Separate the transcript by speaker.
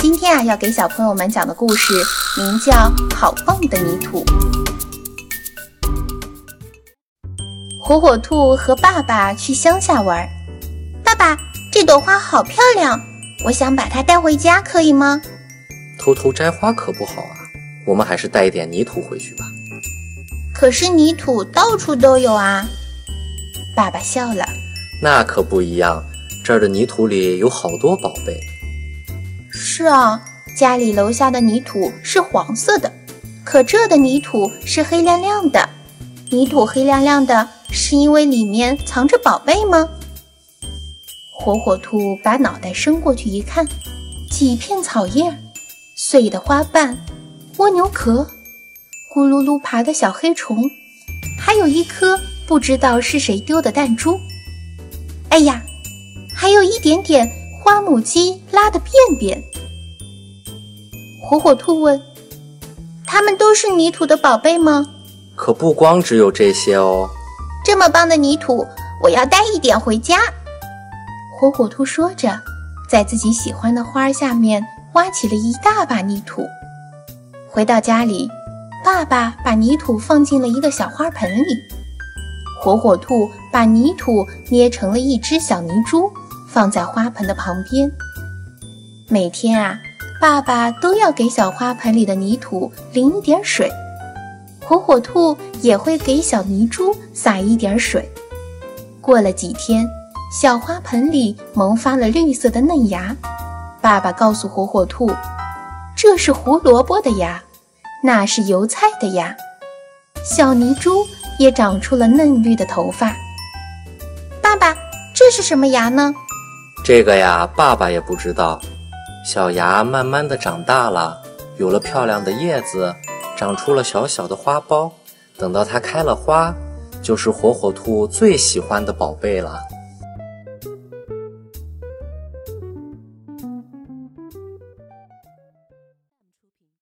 Speaker 1: 今天啊，要给小朋友们讲的故事名叫《好棒的泥土》。火火兔和爸爸去乡下玩。爸爸，这朵花好漂亮，我想把它带回家，可以吗？
Speaker 2: 偷偷摘花可不好啊，我们还是带一点泥土回去吧。
Speaker 1: 可是泥土到处都有啊。爸爸笑了。
Speaker 2: 那可不一样。这儿的泥土里有好多宝贝。
Speaker 1: 是啊，家里楼下的泥土是黄色的，可这的泥土是黑亮亮的。泥土黑亮亮的，是因为里面藏着宝贝吗？火火兔把脑袋伸过去一看，几片草叶，碎的花瓣，蜗牛壳，咕噜噜爬的小黑虫，还有一颗不知道是谁丢的弹珠。哎呀！还有一点点花母鸡拉的便便。火火兔问：“它们都是泥土的宝贝吗？”
Speaker 2: 可不光只有这些哦。
Speaker 1: 这么棒的泥土，我要带一点回家。火火兔说着，在自己喜欢的花下面挖起了一大把泥土。回到家里，爸爸把泥土放进了一个小花盆里，火火兔把泥土捏成了一只小泥猪。放在花盆的旁边。每天啊，爸爸都要给小花盆里的泥土淋一点水，火火兔也会给小泥珠撒一点水。过了几天，小花盆里萌发了绿色的嫩芽。爸爸告诉火火兔：“这是胡萝卜的芽，那是油菜的芽。”小泥珠也长出了嫩绿的头发。爸爸，这是什么芽呢？
Speaker 2: 这个呀，爸爸也不知道。小芽慢慢的长大了，有了漂亮的叶子，长出了小小的花苞。等到它开了花，就是火火兔最喜欢的宝贝了。